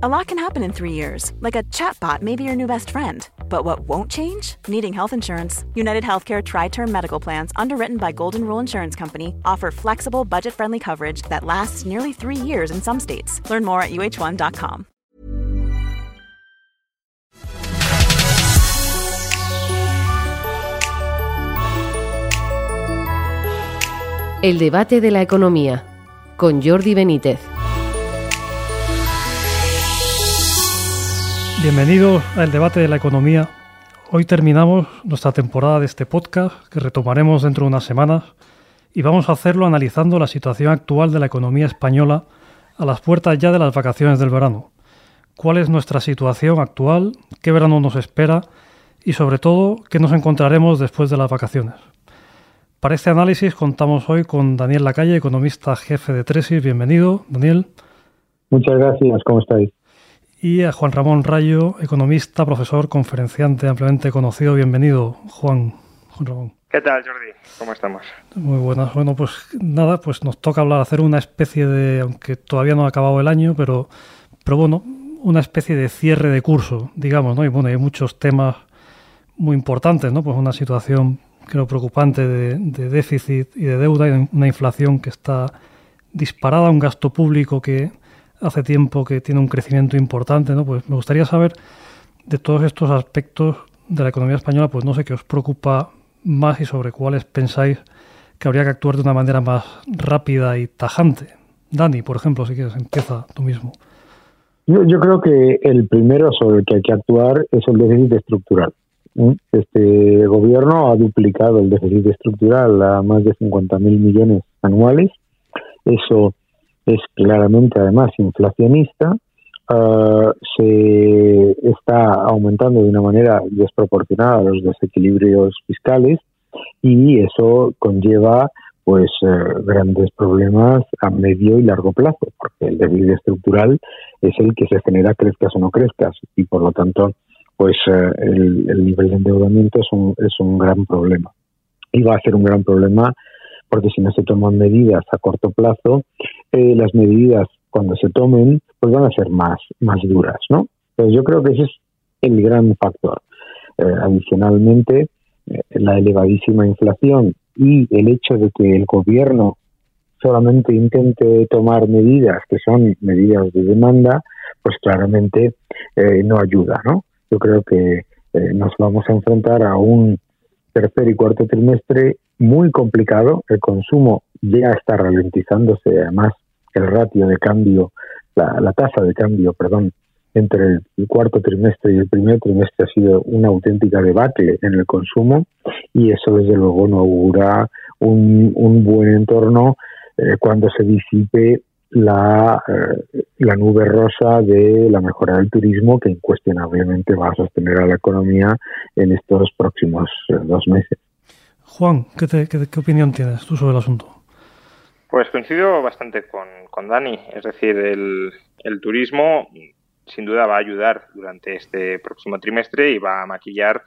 A lot can happen in three years, like a chatbot may be your new best friend. But what won't change? Needing health insurance. United Healthcare Tri Term Medical Plans, underwritten by Golden Rule Insurance Company, offer flexible, budget friendly coverage that lasts nearly three years in some states. Learn more at uh1.com. El debate de la economía, con Jordi Benítez. Bienvenidos al debate de la economía. Hoy terminamos nuestra temporada de este podcast que retomaremos dentro de unas semanas y vamos a hacerlo analizando la situación actual de la economía española a las puertas ya de las vacaciones del verano. ¿Cuál es nuestra situación actual? ¿Qué verano nos espera? Y sobre todo, ¿qué nos encontraremos después de las vacaciones? Para este análisis contamos hoy con Daniel Lacalle, economista jefe de Tresis. Bienvenido, Daniel. Muchas gracias, ¿cómo estáis? Y a Juan Ramón Rayo, economista, profesor, conferenciante ampliamente conocido. Bienvenido, Juan. Juan Ramón. ¿Qué tal, Jordi? ¿Cómo estamos? Muy buenas. Bueno, pues nada, pues nos toca hablar, hacer una especie de, aunque todavía no ha acabado el año, pero, pero bueno, una especie de cierre de curso, digamos, ¿no? Y bueno, hay muchos temas muy importantes, ¿no? Pues una situación, creo, preocupante de, de déficit y de deuda, y una inflación que está disparada, un gasto público que hace tiempo que tiene un crecimiento importante, ¿no? Pues me gustaría saber de todos estos aspectos de la economía española, pues no sé qué os preocupa más y sobre cuáles pensáis que habría que actuar de una manera más rápida y tajante. Dani, por ejemplo, si quieres, empieza tú mismo. Yo, creo que el primero sobre el que hay que actuar es el déficit estructural. Este gobierno ha duplicado el déficit estructural a más de 50.000 millones anuales. Eso es claramente además inflacionista, ah, se está aumentando de una manera desproporcionada los desequilibrios fiscales y eso conlleva pues eh, grandes problemas a medio y largo plazo, porque el déficit estructural es el que se genera crezcas o no crezcas y por lo tanto pues eh, el, el, nivel de endeudamiento es un, es un gran problema. Y va a ser un gran problema porque si no se toman medidas a corto plazo, eh, las medidas cuando se tomen pues van a ser más, más duras, ¿no? Pues yo creo que ese es el gran factor. Eh, adicionalmente, eh, la elevadísima inflación y el hecho de que el gobierno solamente intente tomar medidas que son medidas de demanda, pues claramente no ayuda, ¿no? Yo creo que nos vamos a enfrentar a un tercer y cuarto trimestre muy complicado. El consumo ya está ralentizándose, además el ratio de cambio, la, tasa de cambio, perdón, entre el cuarto trimestre y el primer trimestre ha sido una auténtica debacle en el consumo y eso desde luego no augura un, buen entorno eh, cuando se disipe la, eh, la nube rosa de la mejora del turismo que incuestionablemente va a sostener a la economía en estos próximos eh, dos meses. Juan, ¿qué, qué, opinión tienes tú sobre el asunto? Pues coincido bastante con, con Dani. Es decir, el, el, turismo sin duda va a ayudar durante este próximo trimestre y va a maquillar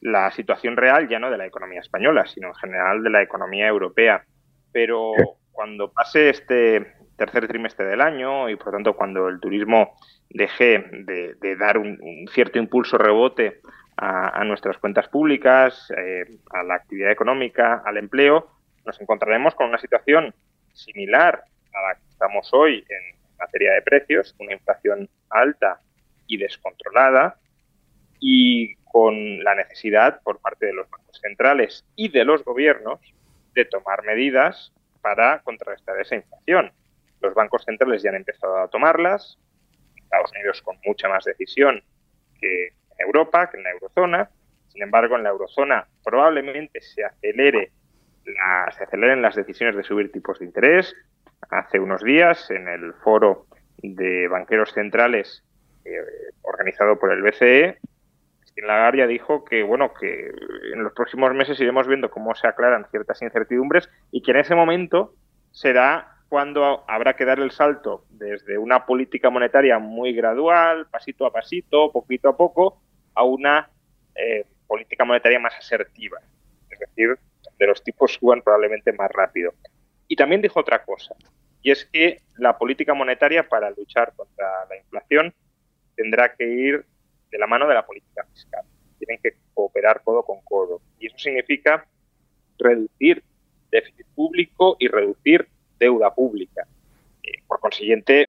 la situación real ya no de la economía española, sino en general de la economía europea. Pero cuando pase este tercer trimestre del año y por tanto cuando el turismo deje de, de dar un, un, cierto impulso rebote a, nuestras cuentas públicas, eh, a la actividad económica, al empleo, nos encontraremos con una situación similar a la que estamos hoy en materia de precios, una inflación alta y descontrolada y con la necesidad por parte de los bancos centrales y de los gobiernos de tomar medidas para contrarrestar esa inflación. Los bancos centrales ya han empezado a tomarlas, Estados Unidos con mucha más decisión que Europa, que en la eurozona. Sin embargo, en la eurozona probablemente se acelere se aceleren las decisiones de subir tipos de interés. Hace unos días, en el foro de banqueros centrales eh, organizado por el BCE, Christine Lagarde dijo que bueno que en los próximos meses iremos viendo cómo se aclaran ciertas incertidumbres y que en ese momento será cuando habrá que dar el salto desde una política monetaria muy gradual, pasito a pasito, poquito a poco, a una eh, política monetaria más asertiva. Es decir, de los tipos suban probablemente más rápido. Y también dijo otra cosa, y es que la política monetaria para luchar contra la inflación tendrá que ir de la mano de la política fiscal. Tienen que cooperar codo con codo. Y eso significa reducir déficit público y reducir deuda pública. Eh, por consiguiente.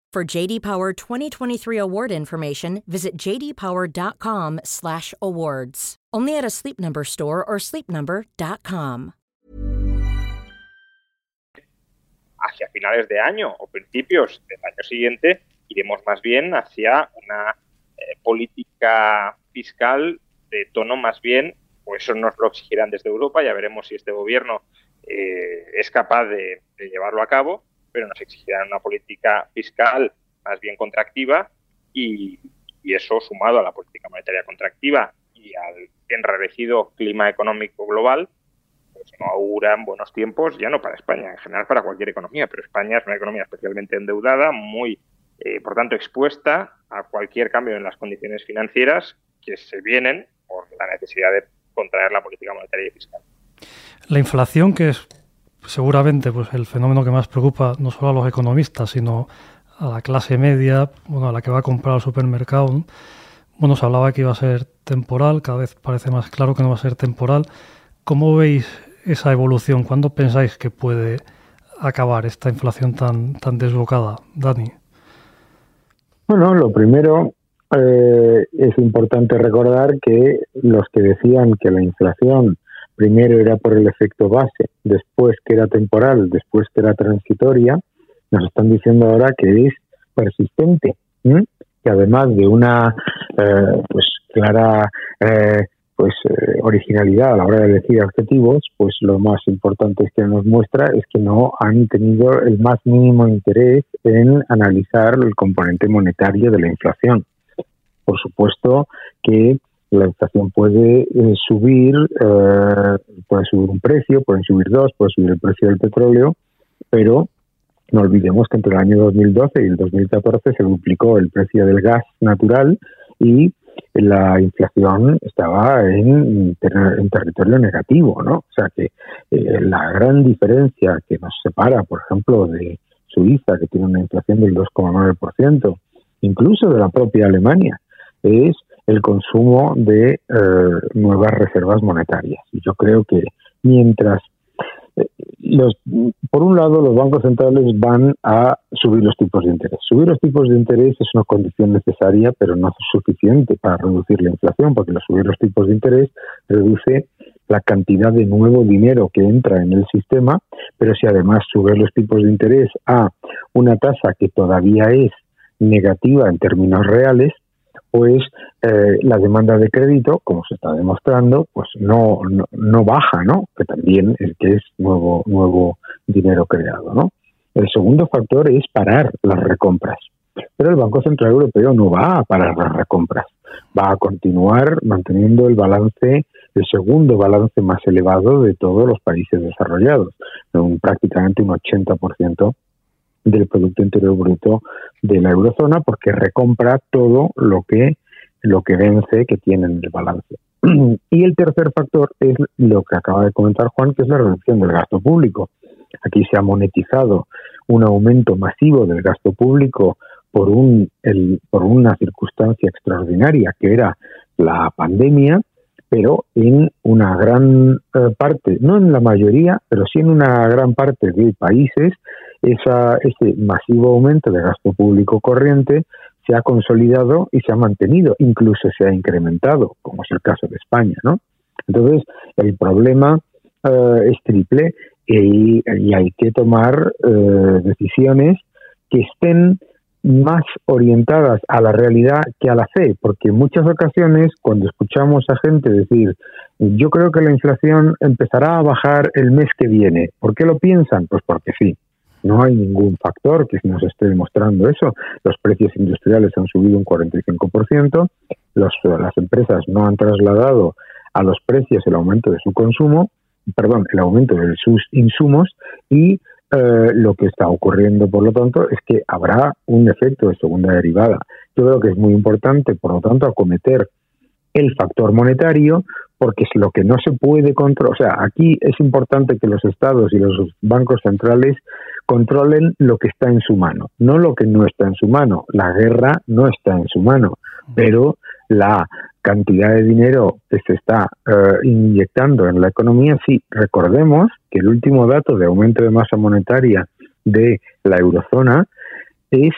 For JD Power 2023 award information, visit jdpower.com/awards. Only at a Sleep Number store or sleepnumber.com. Hacia finales de año o principios del año siguiente iremos más bien hacia una eh, política fiscal de tono más bien, pues eso nos lo exigirán desde Europa, ya veremos si este gobierno eh, es capaz de, de llevarlo a cabo, pero nos exigirán una política fiscal más bien contractiva y, eso sumado a la política monetaria contractiva y al enrarecido clima económico global, pues no auguran buenos tiempos, ya no para España, en general para cualquier economía, pero España es una economía especialmente endeudada, muy, eh, por tanto, expuesta a cualquier cambio en las condiciones financieras que se vienen por la necesidad de contraer la política monetaria y fiscal. La inflación, que es seguramente pues el fenómeno que más preocupa no solo a los economistas, sino a la clase media, bueno, a la que va a comprar al supermercado. Bueno, se hablaba que iba a ser temporal, cada vez parece más claro que no va a ser temporal. ¿Cómo veis esa evolución? ¿Cuándo pensáis que puede acabar esta inflación tan, tan desbocada, Dani? Bueno, lo primero eh, es importante recordar que los que decían que la inflación primero era por el efecto base, después que era temporal, después que era transitoria, nos están diciendo ahora que es persistente, ¿sí? que además de una eh, pues clara eh, pues eh, originalidad a la hora de elegir objetivos, pues lo más importante que nos muestra es que no han tenido el más mínimo interés en analizar el componente monetario de la inflación. Por supuesto que la inflación puede eh, subir, eh, puede subir un precio, pueden subir dos, puede subir el precio del petróleo, pero no olvidemos que entre el año 2012 y el 2014 se duplicó el precio del gas natural y la inflación estaba en, territorio negativo, ¿no? O sea que eh, la gran diferencia que nos separa, por ejemplo, de Suiza, que tiene una inflación del 2,9%, incluso de la propia Alemania, es el consumo de eh, nuevas reservas monetarias. Y yo creo que mientras los, por un lado, los bancos centrales van a subir los tipos de interés. Subir los tipos de interés es una condición necesaria, pero no es suficiente para reducir la inflación, porque subir los tipos de interés reduce la cantidad de nuevo dinero que entra en el sistema, pero si además sube los tipos de interés a una tasa que todavía es negativa en términos reales, pues eh, la demanda de crédito, como se está demostrando, pues no, no, baja, ¿no? Que también es que es nuevo, nuevo dinero creado, ¿no? El segundo factor es parar las recompras. Pero el Banco Central Europeo no va a parar las recompras, va a continuar manteniendo el balance, el segundo balance más elevado de todos los países desarrollados, un, prácticamente un 80% del Producto Interior Bruto de la eurozona porque recompra todo lo que lo que vence que tiene en el balance. Y el tercer factor es lo que acaba de comentar Juan, que es la reducción del gasto público. Aquí se ha monetizado un aumento masivo del gasto público por, un, el, por una circunstancia extraordinaria que era la pandemia, pero en una gran eh, parte, no en la mayoría, pero sí en una gran parte de países, esa, ese masivo aumento de gasto público corriente se ha consolidado y se ha mantenido, incluso se ha incrementado, como es el caso de España, ¿no? Entonces, el problema eh, es triple y, hay que tomar eh, decisiones que estén más orientadas a la realidad que a la fe, porque en muchas ocasiones cuando escuchamos a gente decir, yo creo que la inflación empezará a bajar el mes que viene, ¿por qué lo piensan? Pues porque sí. No hay ningún factor que nos esté demostrando eso. Los precios industriales han subido un 45%, los, las empresas no han trasladado a los precios el aumento de su consumo, perdón, el aumento de sus insumos y eh, lo que está ocurriendo, por lo tanto, es que habrá un efecto de segunda derivada. Yo creo que es muy importante, por lo tanto, acometer el factor monetario, porque es lo que no se puede controlar. O sea, aquí es importante que los estados y los bancos centrales controlen lo que está en su mano, no lo que no está en su mano. La guerra no está en su mano, pero la cantidad de dinero que se está eh, inyectando en la economía, sí, recordemos que el último dato de aumento de masa monetaria de la eurozona es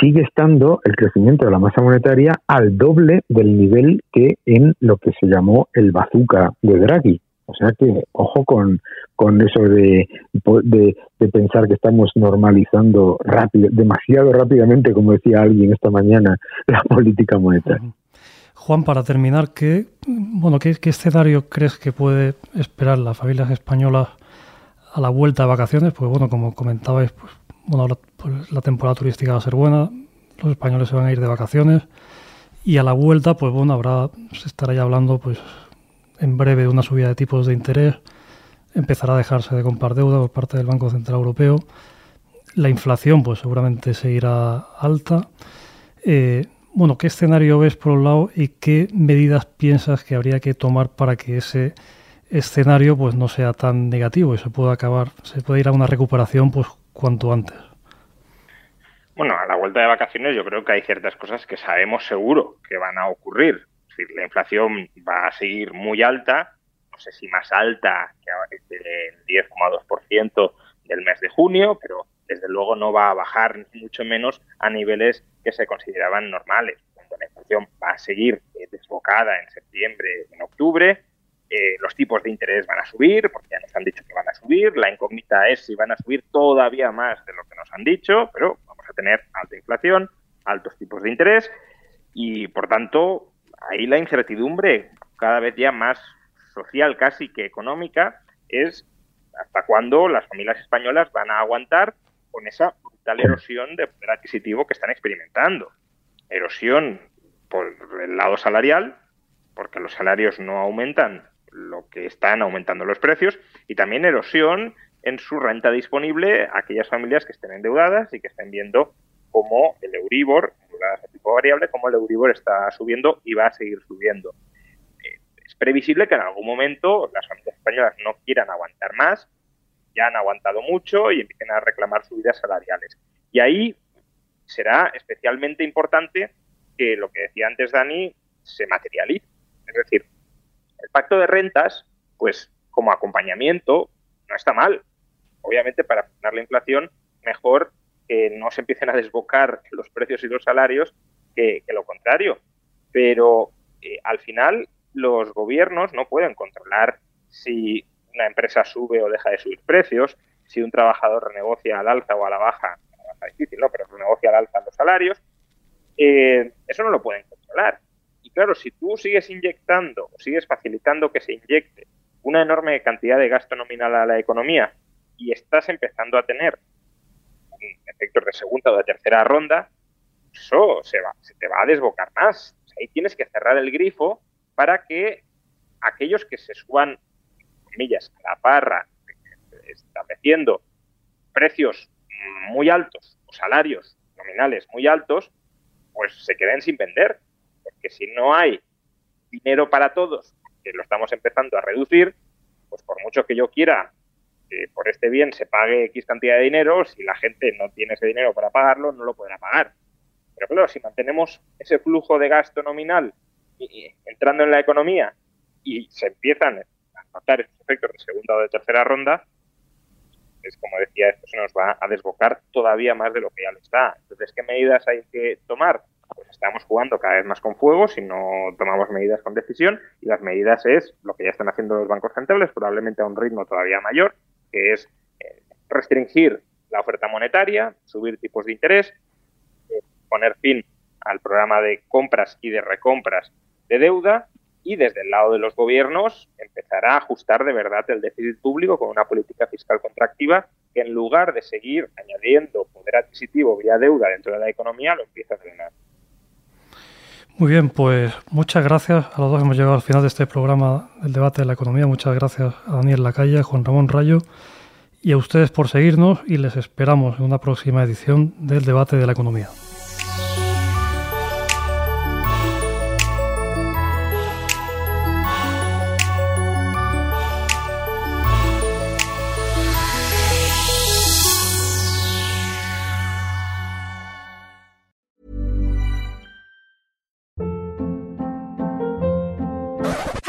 sigue estando el crecimiento de la masa monetaria al doble del nivel que en lo que se llamó el bazooka de Draghi. O sea que, ojo con, con eso de, de, pensar que estamos normalizando rápido, demasiado rápidamente, como decía alguien esta mañana, la política monetaria. Juan, para terminar, ¿qué, bueno, ¿qué, escenario crees que puede esperar las familias españolas a la vuelta de vacaciones? Pues bueno, como comentabais, pues, bueno, pues, la temporada turística va a ser buena, los españoles se van a ir de vacaciones y a la vuelta, pues bueno, habrá, se estará ya hablando pues en breve de una subida de tipos de interés, empezará a dejarse de comprar deuda por parte del Banco Central Europeo, la inflación pues seguramente seguirá alta. Eh, bueno, ¿qué escenario ves por un lado y qué medidas piensas que habría que tomar para que ese escenario pues no sea tan negativo y se pueda acabar, se pueda ir a una recuperación pues cuanto antes? Bueno, a la vuelta de vacaciones yo creo que hay ciertas cosas que sabemos seguro que van a ocurrir decir, la inflación va a seguir muy alta, no sé si más alta que el 10,2% del mes de junio, pero desde luego no va a bajar mucho menos a niveles que se consideraban normales. Cuando la inflación va a seguir eh, desbocada en septiembre, en octubre, eh, los tipos de interés van a subir, porque ya nos han dicho que van a subir, la incógnita es si van a subir todavía más de lo que nos han dicho, pero vamos a tener alta inflación, altos tipos de interés y por tanto ahí la incertidumbre, cada vez ya más social casi que económica, es hasta cuándo las familias españolas van a aguantar con esa brutal erosión de poder adquisitivo que están experimentando. Erosión por el lado salarial, porque los salarios no aumentan lo que están aumentando los precios, y también erosión en su renta disponible a aquellas familias que estén endeudadas y que estén viendo cómo el Euribor a tipo variable, como el Euribor está subiendo y va a seguir subiendo. Eh, es previsible que en algún momento las familias españolas no quieran aguantar más, ya han aguantado mucho y empiecen a reclamar subidas salariales. Y ahí será especialmente importante que lo que decía antes Dani se materialice. Es decir, el pacto de rentas, pues como acompañamiento, no está mal. Obviamente para frenar la inflación, mejor que no se empiecen a desbocar los precios y los salarios que, lo contrario. Pero eh, al final los gobiernos no pueden controlar si una empresa sube o deja de subir precios, si un trabajador renegocia al alza o a la baja, es difícil, ¿no? Pero renegocia al alza los salarios, eh, eso no lo pueden controlar. Y claro, si tú sigues inyectando o sigues facilitando que se inyecte una enorme cantidad de gasto nominal a la economía y estás empezando a tener efectos de segunda o de tercera ronda, eso se, va, se te va a desbocar más. ahí tienes que cerrar el grifo para que aquellos que se suban, comillas, a la parra, estableciendo precios muy altos o salarios nominales muy altos, pues se queden sin vender. Porque si no hay dinero para todos, que lo estamos empezando a reducir, pues por mucho que yo quiera que por este bien se pague X cantidad de dinero, si la gente no tiene ese dinero para pagarlo, no lo podrá pagar. Pero claro, si mantenemos ese flujo de gasto nominal entrando en la economía y se empiezan a notar estos efectos de segunda o de tercera ronda, es como decía, esto se nos va a desbocar todavía más de lo que ya lo está. Entonces, ¿qué medidas hay que tomar? Pues estamos jugando cada vez más con fuego si no tomamos medidas con decisión y las medidas es lo que ya están haciendo los bancos centrales, probablemente a un ritmo todavía mayor, que es eh, restringir la oferta monetaria, subir tipos de interés, eh, poner fin al programa de compras y de recompras de deuda y desde el lado de los gobiernos empezará a ajustar de verdad el déficit público con una política fiscal contractiva que en lugar de seguir añadiendo poder adquisitivo vía deuda dentro de la economía lo empieza a frenar. Muy bien, pues muchas gracias a los dos. Hemos llegado al final de este programa del debate de la economía. Muchas gracias a Daniel Lacaya, Juan Ramón Rayo y a ustedes por seguirnos y les esperamos en una próxima edición del debate de la economía.